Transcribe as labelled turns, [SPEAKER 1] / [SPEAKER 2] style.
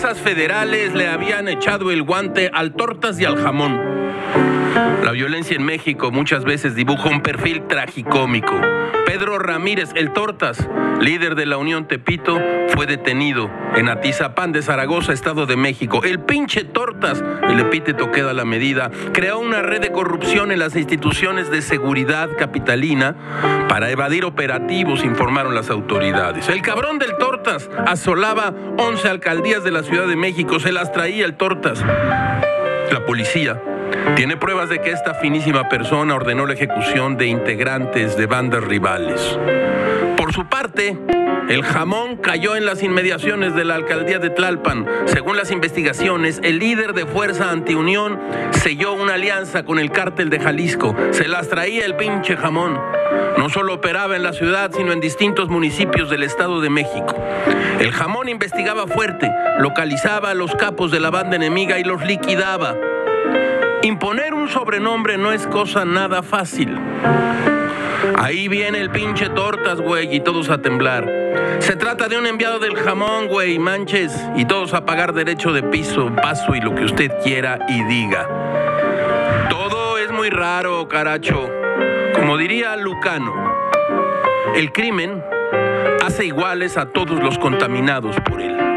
[SPEAKER 1] juezas federales le habían echado el guante al tortas y al jamón. La violencia en México muchas veces dibuja un perfil tragicómico. Pedro Ramírez, el Tortas, líder de la Unión Tepito, fue detenido en Atizapán de Zaragoza, Estado de México. El pinche Tortas, el epíteto queda la medida, creó una red de corrupción en las instituciones de seguridad capitalina para evadir operativos, informaron las autoridades. El cabrón del Tortas asolaba 11 alcaldías de la Ciudad de México, se las traía el Tortas. La policía tiene pruebas de que esta finísima persona ordenó la ejecución de integrantes de bandas rivales. Por su parte, el jamón cayó en las inmediaciones de la alcaldía de Tlalpan. Según las investigaciones, el líder de Fuerza Antiunión selló una alianza con el cártel de Jalisco. Se las traía el pinche jamón. No solo operaba en la ciudad, sino en distintos municipios del Estado de México. El jamón investigaba fuerte, localizaba a los capos de la banda enemiga y los liquidaba. Imponer un sobrenombre no es cosa nada fácil. Ahí viene el pinche tortas, güey, y todos a temblar. Se trata de un enviado del jamón, güey, manches, y todos a pagar derecho de piso, paso y lo que usted quiera y diga. Todo es muy raro, caracho. Como diría Lucano, el crimen hace iguales a todos los contaminados por él.